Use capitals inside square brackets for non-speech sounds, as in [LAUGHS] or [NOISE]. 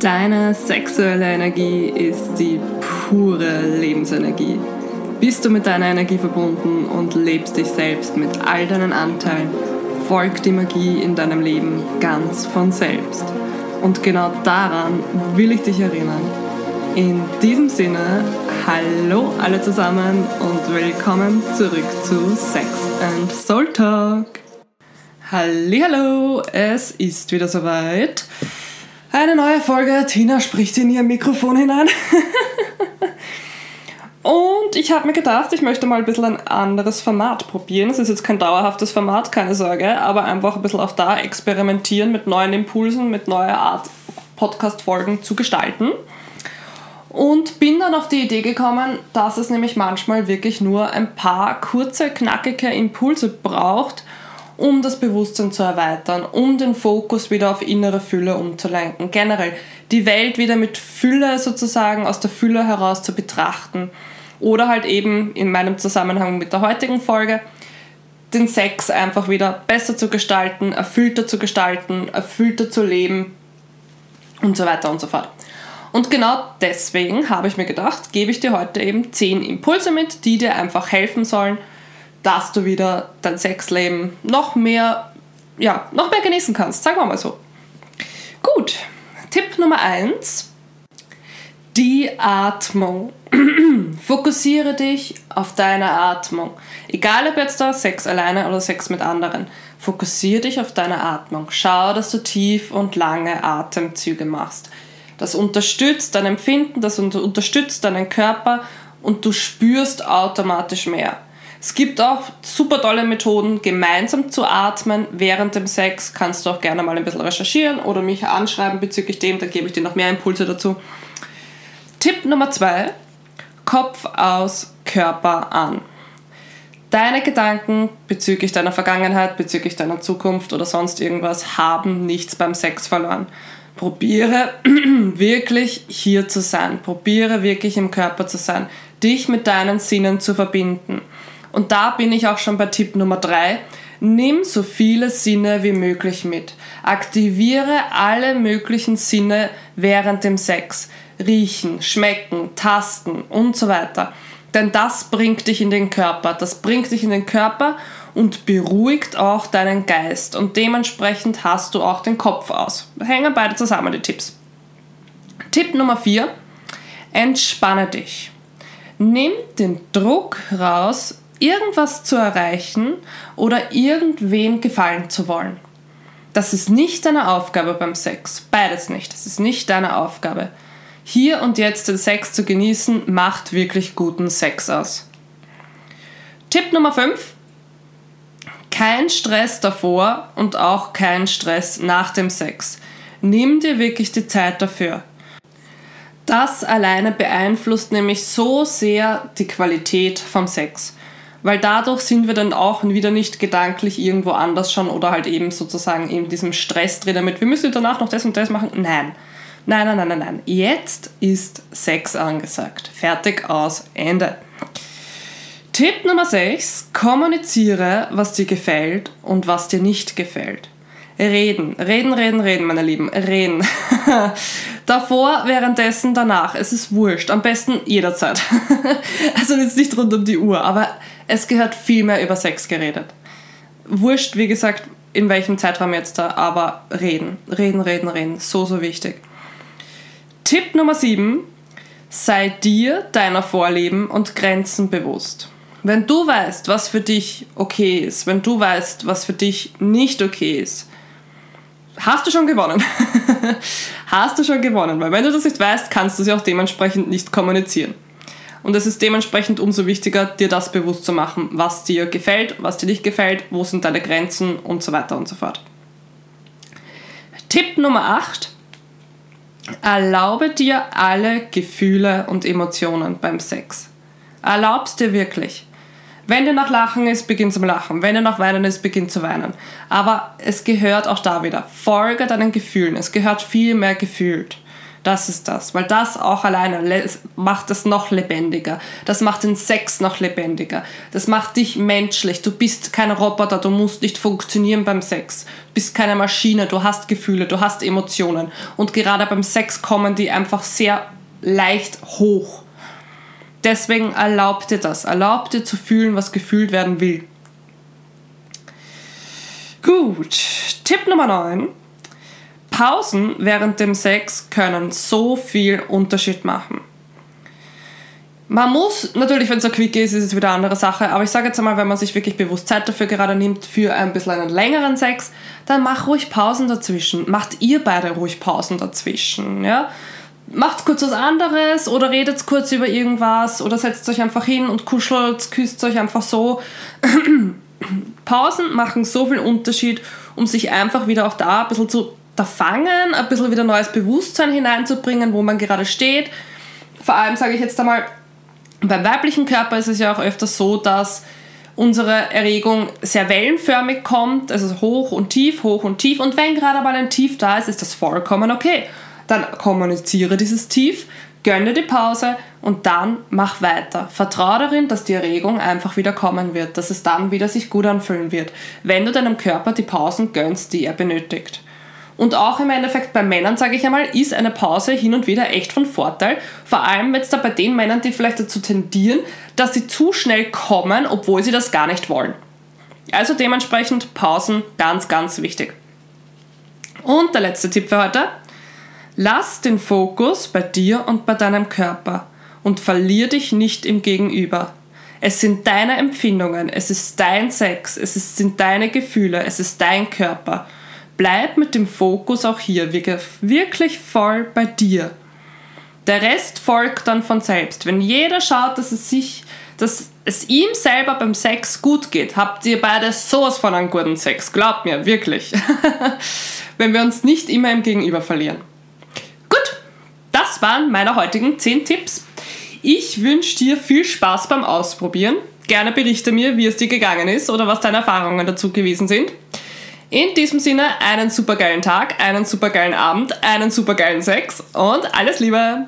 Deine sexuelle Energie ist die pure Lebensenergie. Bist du mit deiner Energie verbunden und lebst dich selbst mit all deinen Anteilen, folgt die Magie in deinem Leben ganz von selbst. Und genau daran will ich dich erinnern. In diesem Sinne, hallo alle zusammen und willkommen zurück zu Sex and Soul Talk. Hallo, es ist wieder soweit. Eine neue Folge. Tina spricht in ihr Mikrofon hinein. [LAUGHS] Und ich habe mir gedacht, ich möchte mal ein bisschen ein anderes Format probieren. Es ist jetzt kein dauerhaftes Format, keine Sorge, aber einfach ein bisschen auch da experimentieren mit neuen Impulsen, mit neuer Art Podcast-Folgen zu gestalten. Und bin dann auf die Idee gekommen, dass es nämlich manchmal wirklich nur ein paar kurze, knackige Impulse braucht, um das Bewusstsein zu erweitern, um den Fokus wieder auf innere Fülle umzulenken. Generell die Welt wieder mit Fülle sozusagen aus der Fülle heraus zu betrachten. Oder halt eben in meinem Zusammenhang mit der heutigen Folge, den Sex einfach wieder besser zu gestalten, erfüllter zu gestalten, erfüllter zu leben und so weiter und so fort. Und genau deswegen habe ich mir gedacht, gebe ich dir heute eben 10 Impulse mit, die dir einfach helfen sollen, dass du wieder dein Sexleben noch mehr, ja, noch mehr genießen kannst. Sagen wir mal so. Gut, Tipp Nummer 1. Die Atmung. [CLEARS THROAT] Fokussiere dich auf deine Atmung. Egal ob jetzt da Sex alleine oder Sex mit anderen. Fokussiere dich auf deine Atmung. Schau, dass du tief und lange Atemzüge machst. Das unterstützt dein Empfinden, das unterstützt deinen Körper und du spürst automatisch mehr. Es gibt auch super tolle Methoden, gemeinsam zu atmen während dem Sex. Kannst du auch gerne mal ein bisschen recherchieren oder mich anschreiben bezüglich dem, dann gebe ich dir noch mehr Impulse dazu. Tipp Nummer zwei: Kopf aus, Körper an. Deine Gedanken bezüglich deiner Vergangenheit, bezüglich deiner Zukunft oder sonst irgendwas haben nichts beim Sex verloren. Probiere [CLEARS THROAT] wirklich hier zu sein. Probiere wirklich im Körper zu sein. Dich mit deinen Sinnen zu verbinden. Und da bin ich auch schon bei Tipp Nummer 3. Nimm so viele Sinne wie möglich mit. Aktiviere alle möglichen Sinne während dem Sex. Riechen, schmecken, tasten und so weiter. Denn das bringt dich in den Körper. Das bringt dich in den Körper und beruhigt auch deinen Geist. Und dementsprechend hast du auch den Kopf aus. Hängen beide zusammen, die Tipps. Tipp Nummer 4. Entspanne dich. Nimm den Druck raus, irgendwas zu erreichen oder irgendwem gefallen zu wollen. Das ist nicht deine Aufgabe beim Sex. Beides nicht. Das ist nicht deine Aufgabe. Hier und jetzt den Sex zu genießen, macht wirklich guten Sex aus. Tipp Nummer 5. Kein Stress davor und auch kein Stress nach dem Sex. Nimm dir wirklich die Zeit dafür. Das alleine beeinflusst nämlich so sehr die Qualität vom Sex weil dadurch sind wir dann auch wieder nicht gedanklich irgendwo anders schon oder halt eben sozusagen in diesem Stress drin damit, wir müssen danach noch das und das machen. Nein. Nein, nein, nein, nein, nein. Jetzt ist Sex angesagt. Fertig, aus, Ende. Tipp Nummer 6. Kommuniziere, was dir gefällt und was dir nicht gefällt. Reden, reden, reden, reden, meine Lieben, reden. [LAUGHS] Davor, währenddessen, danach. Es ist wurscht. Am besten jederzeit. [LAUGHS] also jetzt nicht rund um die Uhr, aber es gehört viel mehr über Sex geredet. Wurscht, wie gesagt, in welchem Zeitraum jetzt da, aber reden, reden, reden, reden, so, so wichtig. Tipp Nummer 7, sei dir deiner Vorlieben und Grenzen bewusst. Wenn du weißt, was für dich okay ist, wenn du weißt, was für dich nicht okay ist, hast du schon gewonnen. [LAUGHS] hast du schon gewonnen, weil wenn du das nicht weißt, kannst du sie auch dementsprechend nicht kommunizieren. Und es ist dementsprechend umso wichtiger, dir das bewusst zu machen, was dir gefällt, was dir nicht gefällt, wo sind deine Grenzen und so weiter und so fort. Tipp Nummer 8. Erlaube dir alle Gefühle und Emotionen beim Sex. Erlaubst dir wirklich. Wenn dir nach Lachen ist, beginn zum Lachen. Wenn dir nach Weinen ist, beginn zu weinen. Aber es gehört auch da wieder. Folge deinen Gefühlen. Es gehört viel mehr gefühlt. Das ist das, weil das auch alleine macht es noch lebendiger. Das macht den Sex noch lebendiger. Das macht dich menschlich. Du bist kein Roboter, du musst nicht funktionieren beim Sex. Du bist keine Maschine, du hast Gefühle, du hast Emotionen. Und gerade beim Sex kommen die einfach sehr leicht hoch. Deswegen erlaub dir das. Erlaub dir zu fühlen, was gefühlt werden will. Gut, Tipp Nummer 9. Pausen während dem Sex können so viel Unterschied machen. Man muss, natürlich, wenn es ein Quick ist, ist es wieder eine andere Sache, aber ich sage jetzt einmal, wenn man sich wirklich bewusst Zeit dafür gerade nimmt, für ein bisschen einen längeren Sex, dann mach ruhig Pausen dazwischen. Macht ihr beide ruhig Pausen dazwischen, ja? Macht kurz was anderes oder redet kurz über irgendwas oder setzt euch einfach hin und kuschelt, küsst euch einfach so. [CLEARS THROAT] Pausen machen so viel Unterschied, um sich einfach wieder auch da ein bisschen zu fangen, ein bisschen wieder neues Bewusstsein hineinzubringen, wo man gerade steht. Vor allem sage ich jetzt einmal, beim weiblichen Körper ist es ja auch öfters so, dass unsere Erregung sehr wellenförmig kommt, also hoch und tief, hoch und tief. Und wenn gerade mal ein Tief da ist, ist das vollkommen okay. Dann kommuniziere dieses Tief, gönne die Pause und dann mach weiter. Vertraue darin, dass die Erregung einfach wieder kommen wird, dass es dann wieder sich gut anfühlen wird, wenn du deinem Körper die Pausen gönnst, die er benötigt. Und auch im Endeffekt bei Männern, sage ich einmal, ist eine Pause hin und wieder echt von Vorteil. Vor allem jetzt da bei den Männern, die vielleicht dazu tendieren, dass sie zu schnell kommen, obwohl sie das gar nicht wollen. Also dementsprechend Pausen ganz, ganz wichtig. Und der letzte Tipp für heute. Lass den Fokus bei dir und bei deinem Körper und verlier dich nicht im Gegenüber. Es sind deine Empfindungen, es ist dein Sex, es sind deine Gefühle, es ist dein Körper bleib mit dem Fokus auch hier wirklich voll bei dir. Der Rest folgt dann von selbst. Wenn jeder schaut, dass es sich, dass es ihm selber beim Sex gut geht, habt ihr beide sowas von einem guten Sex. Glaubt mir, wirklich. [LAUGHS] Wenn wir uns nicht immer im Gegenüber verlieren. Das waren meine heutigen 10 Tipps. Ich wünsche dir viel Spaß beim Ausprobieren. Gerne berichte mir, wie es dir gegangen ist oder was deine Erfahrungen dazu gewesen sind. In diesem Sinne einen supergeilen Tag, einen supergeilen Abend, einen supergeilen Sex und alles Liebe!